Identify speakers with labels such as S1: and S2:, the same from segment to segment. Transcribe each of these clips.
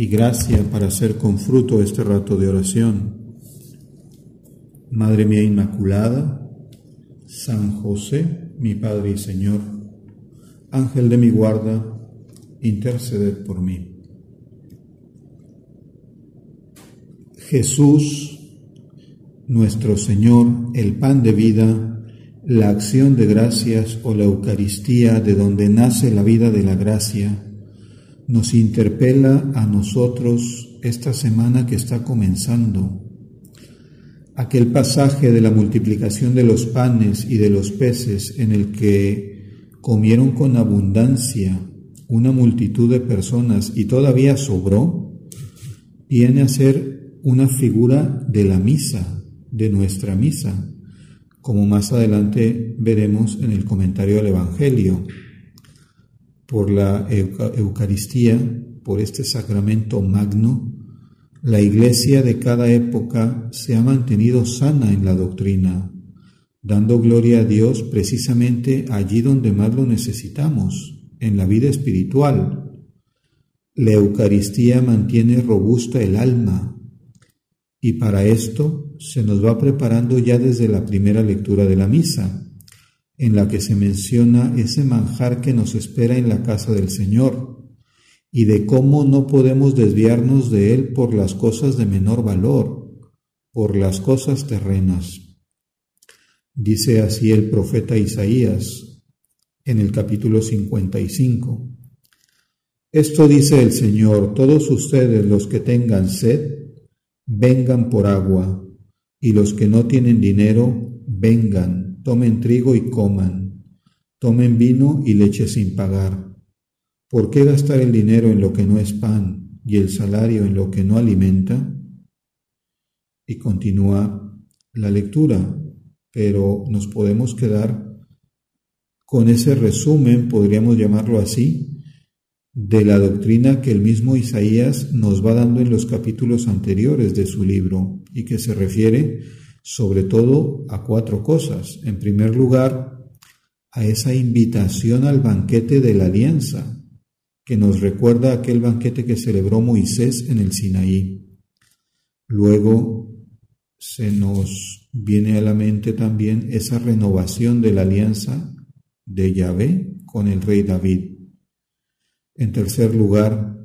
S1: y gracia para hacer con fruto este rato de oración. Madre mía Inmaculada, San José, mi Padre y Señor, Ángel de mi guarda, interceded por mí. Jesús, nuestro Señor, el pan de vida, la acción de gracias o la Eucaristía de donde nace la vida de la gracia, nos interpela a nosotros esta semana que está comenzando. Aquel pasaje de la multiplicación de los panes y de los peces en el que comieron con abundancia una multitud de personas y todavía sobró, viene a ser una figura de la misa, de nuestra misa, como más adelante veremos en el comentario del Evangelio por la Eucaristía, por este sacramento magno, la iglesia de cada época se ha mantenido sana en la doctrina, dando gloria a Dios precisamente allí donde más lo necesitamos, en la vida espiritual. La Eucaristía mantiene robusta el alma y para esto se nos va preparando ya desde la primera lectura de la misa en la que se menciona ese manjar que nos espera en la casa del Señor y de cómo no podemos desviarnos de él por las cosas de menor valor, por las cosas terrenas. Dice así el profeta Isaías en el capítulo 55. Esto dice el Señor, todos ustedes los que tengan sed, vengan por agua, y los que no tienen dinero, vengan tomen trigo y coman, tomen vino y leche sin pagar. ¿Por qué gastar el dinero en lo que no es pan y el salario en lo que no alimenta? Y continúa la lectura, pero nos podemos quedar con ese resumen, podríamos llamarlo así, de la doctrina que el mismo Isaías nos va dando en los capítulos anteriores de su libro y que se refiere sobre todo a cuatro cosas. En primer lugar, a esa invitación al banquete de la alianza, que nos recuerda aquel banquete que celebró Moisés en el Sinaí. Luego se nos viene a la mente también esa renovación de la alianza de Yahvé con el rey David. En tercer lugar,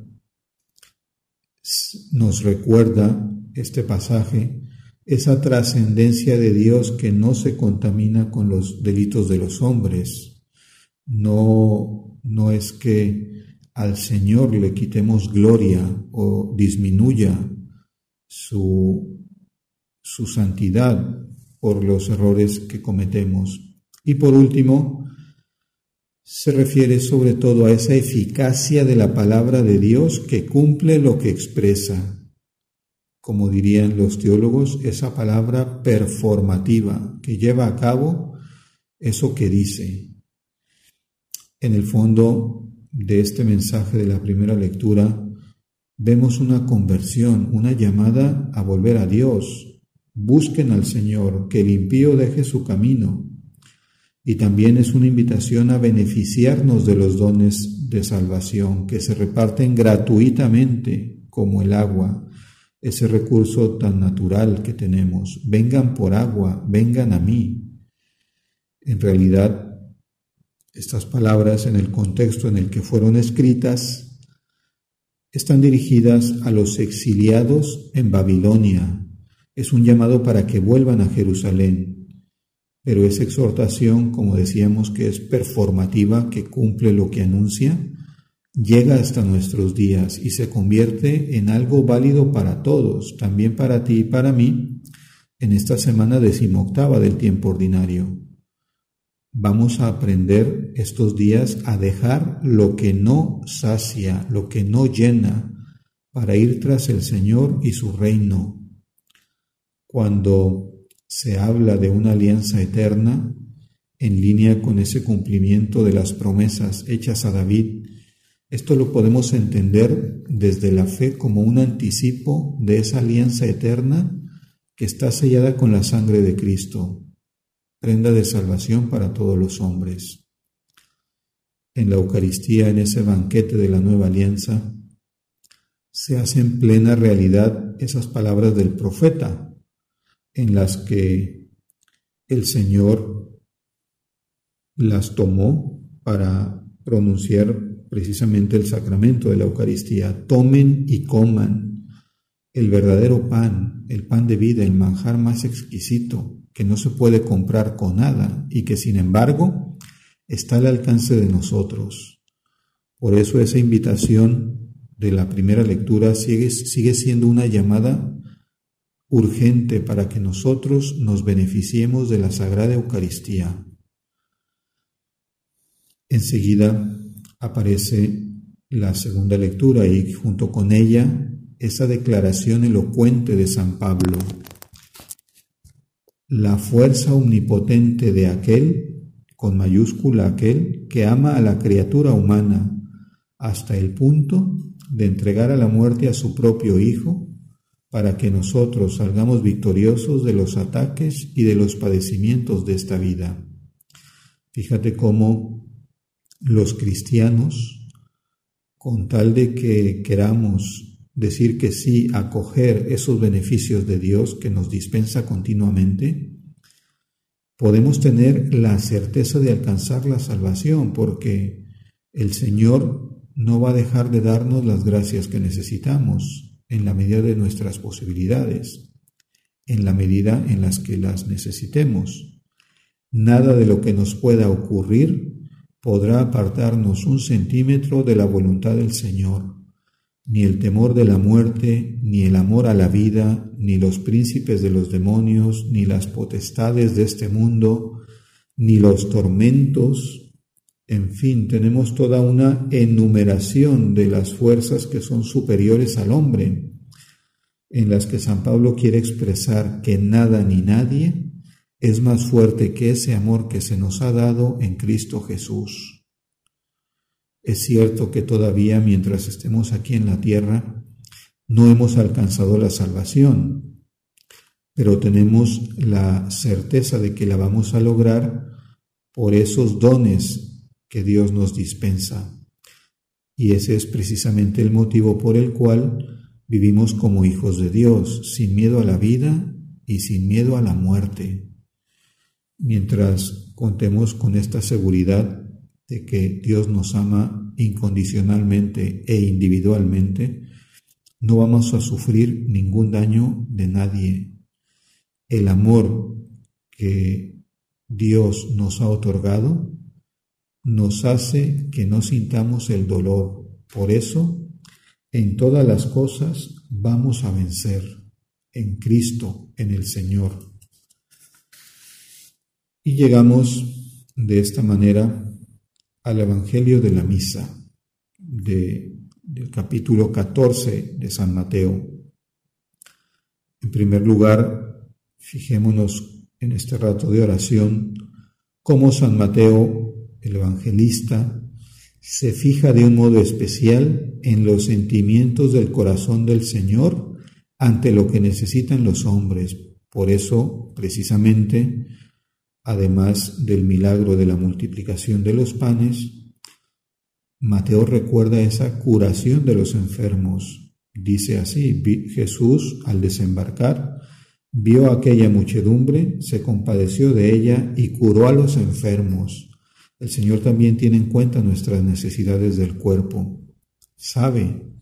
S1: nos recuerda este pasaje esa trascendencia de Dios que no se contamina con los delitos de los hombres. No, no es que al Señor le quitemos gloria o disminuya su, su santidad por los errores que cometemos. Y por último, se refiere sobre todo a esa eficacia de la palabra de Dios que cumple lo que expresa como dirían los teólogos, esa palabra performativa que lleva a cabo eso que dice. En el fondo de este mensaje de la primera lectura vemos una conversión, una llamada a volver a Dios. Busquen al Señor, que el impío deje su camino. Y también es una invitación a beneficiarnos de los dones de salvación que se reparten gratuitamente como el agua ese recurso tan natural que tenemos. Vengan por agua, vengan a mí. En realidad, estas palabras en el contexto en el que fueron escritas están dirigidas a los exiliados en Babilonia. Es un llamado para que vuelvan a Jerusalén. Pero esa exhortación, como decíamos, que es performativa, que cumple lo que anuncia, llega hasta nuestros días y se convierte en algo válido para todos, también para ti y para mí, en esta semana decimoctava del tiempo ordinario. Vamos a aprender estos días a dejar lo que no sacia, lo que no llena, para ir tras el Señor y su reino. Cuando se habla de una alianza eterna, en línea con ese cumplimiento de las promesas hechas a David, esto lo podemos entender desde la fe como un anticipo de esa alianza eterna que está sellada con la sangre de Cristo, prenda de salvación para todos los hombres. En la Eucaristía, en ese banquete de la nueva alianza, se hacen plena realidad esas palabras del profeta, en las que el Señor las tomó para pronunciar precisamente el sacramento de la Eucaristía. Tomen y coman el verdadero pan, el pan de vida, el manjar más exquisito que no se puede comprar con nada y que sin embargo está al alcance de nosotros. Por eso esa invitación de la primera lectura sigue, siendo una llamada urgente para que nosotros nos beneficiemos de la Sagrada Eucaristía. Enseguida aparece la segunda lectura y junto con ella esa declaración elocuente de San Pablo. La fuerza omnipotente de aquel, con mayúscula aquel, que ama a la criatura humana hasta el punto de entregar a la muerte a su propio Hijo, para que nosotros salgamos victoriosos de los ataques y de los padecimientos de esta vida. Fíjate cómo los cristianos, con tal de que queramos decir que sí, acoger esos beneficios de Dios que nos dispensa continuamente, podemos tener la certeza de alcanzar la salvación, porque el Señor no va a dejar de darnos las gracias que necesitamos en la medida de nuestras posibilidades, en la medida en las que las necesitemos. Nada de lo que nos pueda ocurrir podrá apartarnos un centímetro de la voluntad del Señor. Ni el temor de la muerte, ni el amor a la vida, ni los príncipes de los demonios, ni las potestades de este mundo, ni los tormentos, en fin, tenemos toda una enumeración de las fuerzas que son superiores al hombre, en las que San Pablo quiere expresar que nada ni nadie es más fuerte que ese amor que se nos ha dado en Cristo Jesús. Es cierto que todavía mientras estemos aquí en la tierra no hemos alcanzado la salvación, pero tenemos la certeza de que la vamos a lograr por esos dones que Dios nos dispensa. Y ese es precisamente el motivo por el cual vivimos como hijos de Dios, sin miedo a la vida y sin miedo a la muerte mientras contemos con esta seguridad de que Dios nos ama incondicionalmente e individualmente, no vamos a sufrir ningún daño de nadie. El amor que Dios nos ha otorgado nos hace que no sintamos el dolor. Por eso, en todas las cosas vamos a vencer en Cristo, en el Señor. Y llegamos de esta manera al Evangelio de la Misa del capítulo 14 de San Mateo. En primer lugar, fijémonos en este rato de oración cómo San Mateo, el evangelista, se fija de un modo especial en los sentimientos del corazón del Señor ante lo que necesitan los hombres. Por eso, precisamente, Además del milagro de la multiplicación de los panes, Mateo recuerda esa curación de los enfermos. Dice así, Jesús al desembarcar vio aquella muchedumbre, se compadeció de ella y curó a los enfermos. El Señor también tiene en cuenta nuestras necesidades del cuerpo. Sabe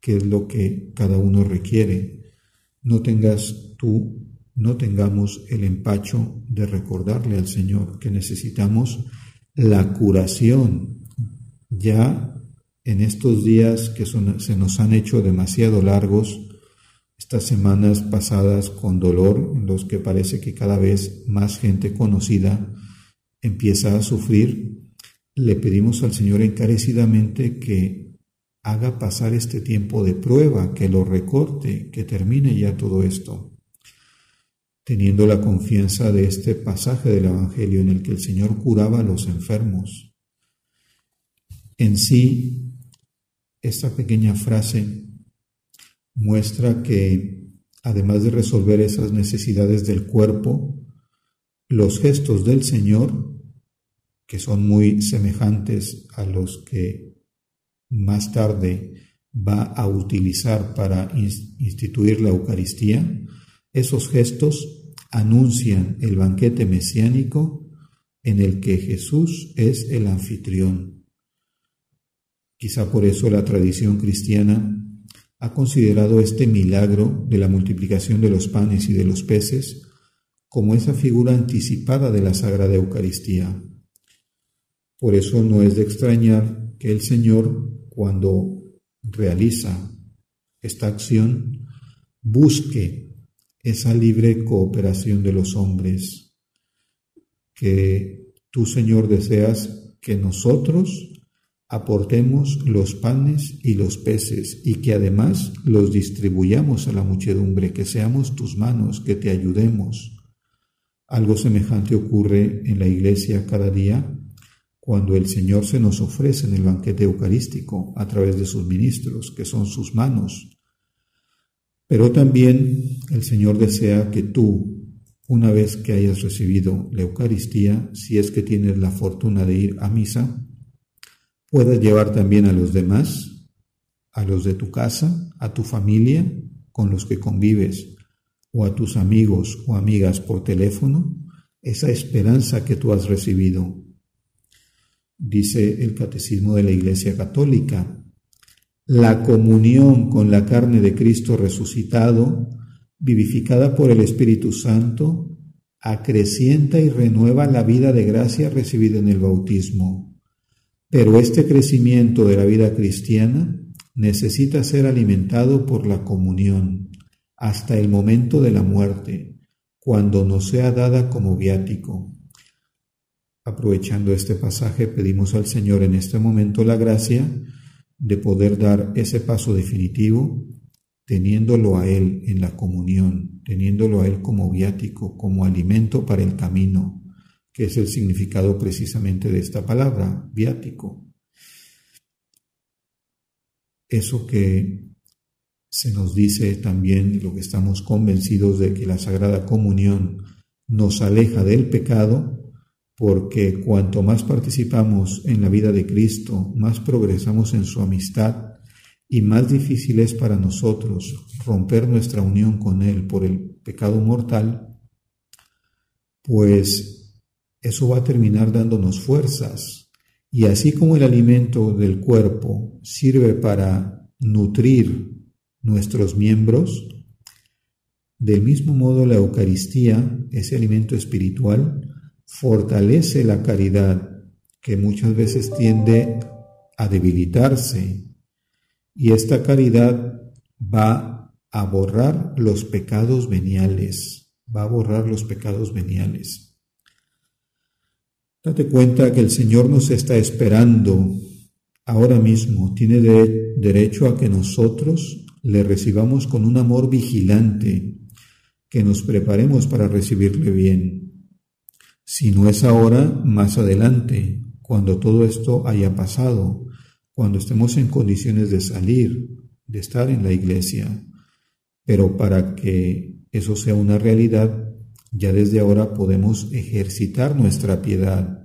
S1: qué es lo que cada uno requiere. No tengas tú no tengamos el empacho de recordarle al Señor que necesitamos la curación. Ya en estos días que se nos han hecho demasiado largos, estas semanas pasadas con dolor, en los que parece que cada vez más gente conocida empieza a sufrir, le pedimos al Señor encarecidamente que haga pasar este tiempo de prueba, que lo recorte, que termine ya todo esto. Teniendo la confianza de este pasaje del Evangelio en el que el Señor curaba a los enfermos. En sí, esta pequeña frase muestra que, además de resolver esas necesidades del cuerpo, los gestos del Señor, que son muy semejantes a los que más tarde va a utilizar para instituir la Eucaristía, esos gestos anuncian el banquete mesiánico en el que Jesús es el anfitrión. Quizá por eso la tradición cristiana ha considerado este milagro de la multiplicación de los panes y de los peces como esa figura anticipada de la Sagrada Eucaristía. Por eso no es de extrañar que el Señor, cuando realiza esta acción, busque esa libre cooperación de los hombres, que tú, Señor, deseas que nosotros aportemos los panes y los peces y que además los distribuyamos a la muchedumbre, que seamos tus manos, que te ayudemos. Algo semejante ocurre en la iglesia cada día cuando el Señor se nos ofrece en el banquete eucarístico a través de sus ministros, que son sus manos. Pero también el Señor desea que tú, una vez que hayas recibido la Eucaristía, si es que tienes la fortuna de ir a misa, puedas llevar también a los demás, a los de tu casa, a tu familia con los que convives, o a tus amigos o amigas por teléfono, esa esperanza que tú has recibido. Dice el Catecismo de la Iglesia Católica, la comunión con la carne de Cristo resucitado, vivificada por el Espíritu Santo, acrecienta y renueva la vida de gracia recibida en el bautismo. Pero este crecimiento de la vida cristiana necesita ser alimentado por la comunión hasta el momento de la muerte, cuando nos sea dada como viático. Aprovechando este pasaje, pedimos al Señor en este momento la gracia de poder dar ese paso definitivo, teniéndolo a Él en la comunión, teniéndolo a Él como viático, como alimento para el camino, que es el significado precisamente de esta palabra, viático. Eso que se nos dice también, lo que estamos convencidos de que la Sagrada Comunión nos aleja del pecado, porque cuanto más participamos en la vida de Cristo, más progresamos en su amistad y más difícil es para nosotros romper nuestra unión con Él por el pecado mortal, pues eso va a terminar dándonos fuerzas. Y así como el alimento del cuerpo sirve para nutrir nuestros miembros, del mismo modo la Eucaristía, ese alimento espiritual, fortalece la caridad que muchas veces tiende a debilitarse y esta caridad va a borrar los pecados veniales, va a borrar los pecados veniales. Date cuenta que el Señor nos está esperando ahora mismo. Tiene derecho a que nosotros le recibamos con un amor vigilante, que nos preparemos para recibirle bien. Si no es ahora, más adelante, cuando todo esto haya pasado, cuando estemos en condiciones de salir, de estar en la iglesia. Pero para que eso sea una realidad, ya desde ahora podemos ejercitar nuestra piedad,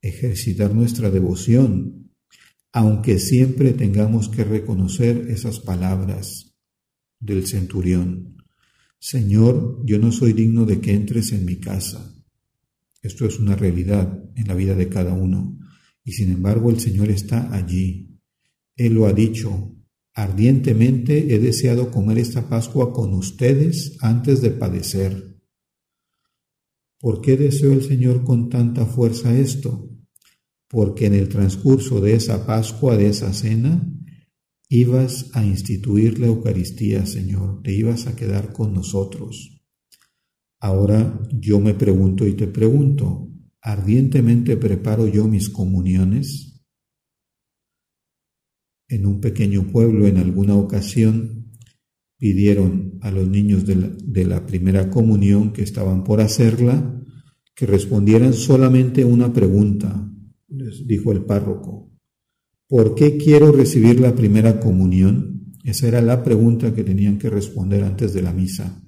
S1: ejercitar nuestra devoción, aunque siempre tengamos que reconocer esas palabras del centurión. Señor, yo no soy digno de que entres en mi casa. Esto es una realidad en la vida de cada uno. Y sin embargo el Señor está allí. Él lo ha dicho. Ardientemente he deseado comer esta Pascua con ustedes antes de padecer. ¿Por qué deseó el Señor con tanta fuerza esto? Porque en el transcurso de esa Pascua, de esa cena, ibas a instituir la Eucaristía, Señor, te ibas a quedar con nosotros. Ahora yo me pregunto y te pregunto, ¿ardientemente preparo yo mis comuniones? en un pequeño pueblo en alguna ocasión pidieron a los niños de la, primera comunión que estaban por hacerla que respondieran solamente una pregunta. Les dijo el párroco, ¿por qué quiero recibir la primera comunión? Esa era la pregunta que tenían que responder antes de la misa.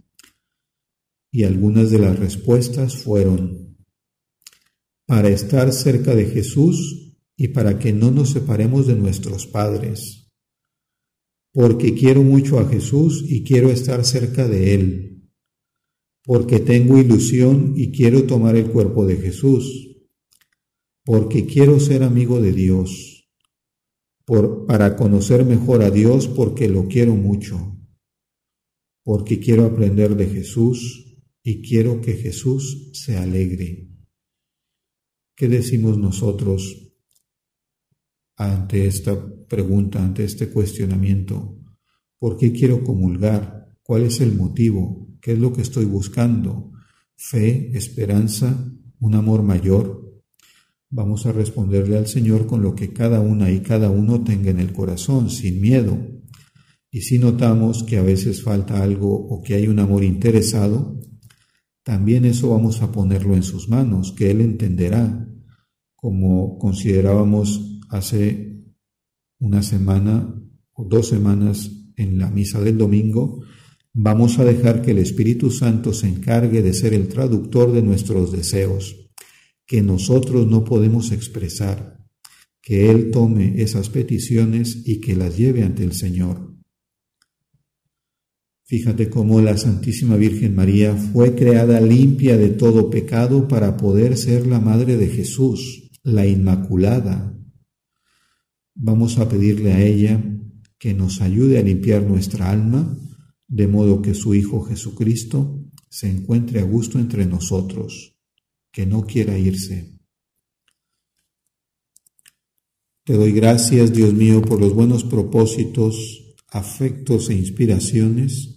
S1: Y algunas de las respuestas fueron, para estar cerca de Jesús y para que no nos separemos de nuestros padres, porque quiero mucho a Jesús y quiero estar cerca de Él, porque tengo ilusión y quiero tomar el cuerpo de Jesús, porque quiero ser amigo de Dios, para conocer mejor a Dios porque lo quiero mucho, porque quiero aprender de Jesús y quiero que Jesús se alegre. ¿Qué decimos nosotros ante esta pregunta, ante este cuestionamiento? ¿Por qué quiero comulgar? ¿Cuál es el motivo? ¿Qué es lo que estoy buscando? ¿Fe, esperanza, un amor mayor? Vamos a responderle al Señor con lo que cada una y cada uno tenga en el corazón, sin miedo. Y si notamos que a veces falta algo o que hay un amor interesado, también eso vamos a ponerlo en sus manos, que Él entenderá, como considerábamos hace una semana o dos semanas en la misa del domingo, vamos a dejar que el Espíritu Santo se encargue de ser el traductor de nuestros deseos, que nosotros no podemos expresar, que Él tome esas peticiones y que las lleve ante el Señor. Fíjate cómo la Santísima Virgen María fue creada limpia de todo pecado para poder ser la Madre de Jesús, la Inmaculada. Vamos a pedirle a ella que nos ayude a limpiar nuestra alma, de modo que su Hijo Jesucristo se encuentre a gusto entre nosotros, que no quiera irse. Te doy gracias, Dios mío, por los buenos propósitos, afectos e inspiraciones